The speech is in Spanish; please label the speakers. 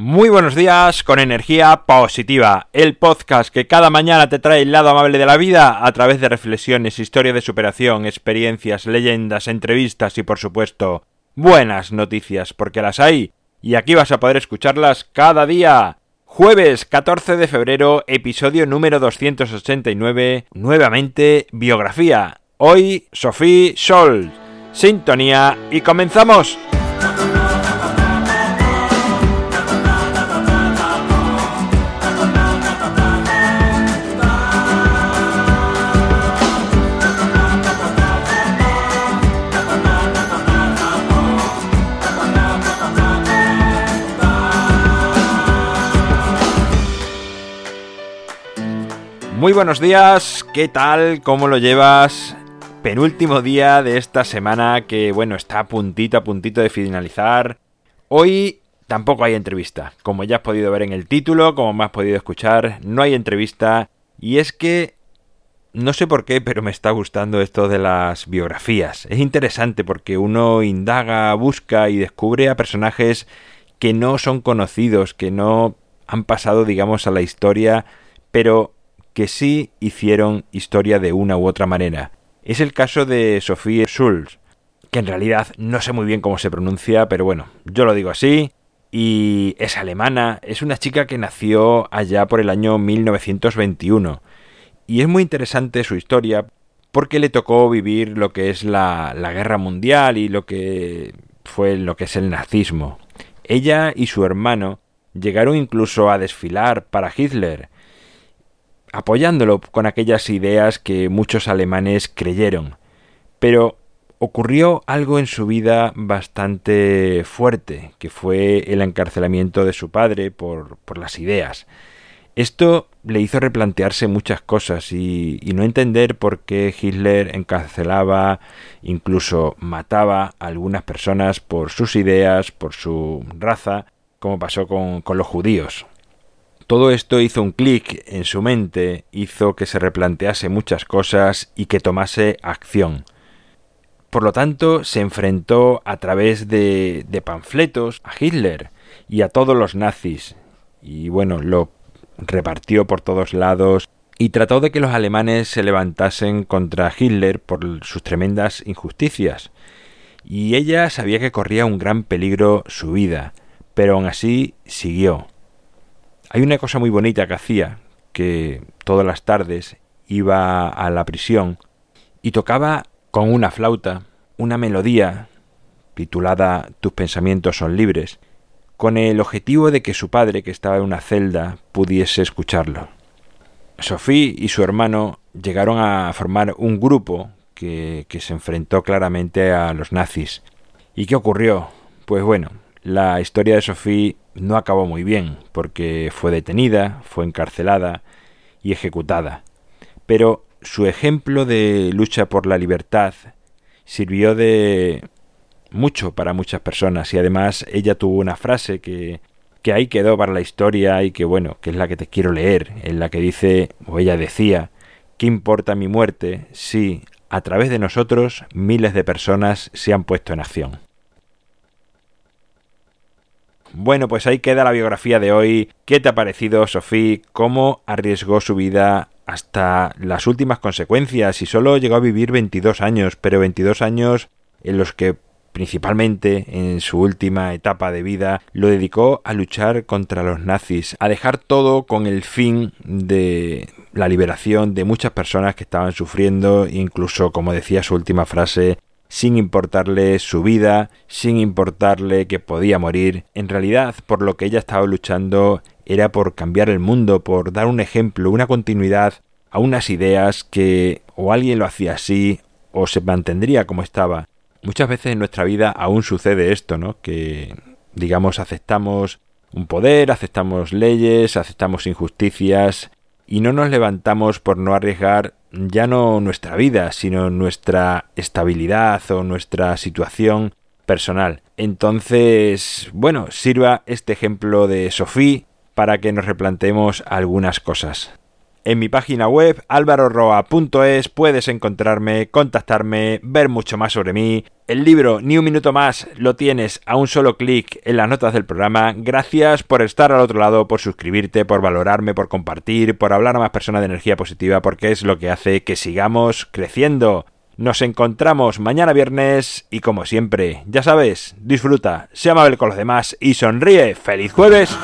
Speaker 1: Muy buenos días con energía positiva, el podcast que cada mañana te trae el lado amable de la vida a través de reflexiones, historias de superación, experiencias, leyendas, entrevistas y por supuesto buenas noticias porque las hay y aquí vas a poder escucharlas cada día. Jueves 14 de febrero, episodio número 289, nuevamente biografía. Hoy Sophie Sol. Sintonía y comenzamos. Muy buenos días, ¿qué tal? ¿Cómo lo llevas? Penúltimo día de esta semana que, bueno, está a puntito, a puntito de finalizar. Hoy tampoco hay entrevista. Como ya has podido ver en el título, como me has podido escuchar, no hay entrevista. Y es que no sé por qué, pero me está gustando esto de las biografías. Es interesante porque uno indaga, busca y descubre a personajes que no son conocidos, que no han pasado, digamos, a la historia, pero que sí hicieron historia de una u otra manera. Es el caso de Sophie Schulz, que en realidad no sé muy bien cómo se pronuncia, pero bueno, yo lo digo así, y es alemana, es una chica que nació allá por el año 1921. Y es muy interesante su historia porque le tocó vivir lo que es la, la guerra mundial y lo que fue lo que es el nazismo. Ella y su hermano llegaron incluso a desfilar para Hitler, apoyándolo con aquellas ideas que muchos alemanes creyeron. Pero ocurrió algo en su vida bastante fuerte, que fue el encarcelamiento de su padre por, por las ideas. Esto le hizo replantearse muchas cosas y, y, no entender por qué Hitler encarcelaba, incluso mataba a algunas personas por sus ideas, por su raza, como pasó con, con los judíos. Todo esto hizo un clic en su mente, hizo que se replantease muchas cosas y que tomase acción. Por lo tanto, se enfrentó a través de, de panfletos a Hitler y a todos los nazis, y bueno, lo repartió por todos lados y trató de que los alemanes se levantasen contra Hitler por sus tremendas injusticias. Y ella sabía que corría un gran peligro su vida, pero aún así siguió. Hay una cosa muy bonita que hacía, que todas las tardes iba a la prisión y tocaba con una flauta una melodía titulada Tus pensamientos son libres, con el objetivo de que su padre, que estaba en una celda, pudiese escucharlo. Sophie y su hermano llegaron a formar un grupo que, que se enfrentó claramente a los nazis. ¿Y qué ocurrió? Pues bueno, la historia de Sophie no acabó muy bien, porque fue detenida, fue encarcelada y ejecutada. Pero su ejemplo de lucha por la libertad sirvió de mucho para muchas personas y además ella tuvo una frase que, que ahí quedó para la historia y que bueno, que es la que te quiero leer, en la que dice, o ella decía, ¿qué importa mi muerte si a través de nosotros miles de personas se han puesto en acción? Bueno, pues ahí queda la biografía de hoy. ¿Qué te ha parecido, Sofía? ¿Cómo arriesgó su vida hasta las últimas consecuencias? Y solo llegó a vivir 22 años, pero 22 años en los que principalmente en su última etapa de vida, lo dedicó a luchar contra los nazis, a dejar todo con el fin de la liberación de muchas personas que estaban sufriendo, incluso, como decía su última frase, sin importarle su vida, sin importarle que podía morir. En realidad, por lo que ella estaba luchando era por cambiar el mundo, por dar un ejemplo, una continuidad a unas ideas que o alguien lo hacía así o se mantendría como estaba. Muchas veces en nuestra vida aún sucede esto, ¿no? Que digamos aceptamos un poder, aceptamos leyes, aceptamos injusticias y no nos levantamos por no arriesgar ya no nuestra vida, sino nuestra estabilidad o nuestra situación personal. Entonces, bueno, sirva este ejemplo de Sofía para que nos replanteemos algunas cosas. En mi página web alvaroroa.es puedes encontrarme, contactarme, ver mucho más sobre mí. El libro Ni un minuto más lo tienes a un solo clic en las notas del programa. Gracias por estar al otro lado, por suscribirte, por valorarme, por compartir, por hablar a más personas de energía positiva, porque es lo que hace que sigamos creciendo. Nos encontramos mañana viernes y como siempre, ya sabes, disfruta, sea amable con los demás y sonríe. ¡Feliz jueves!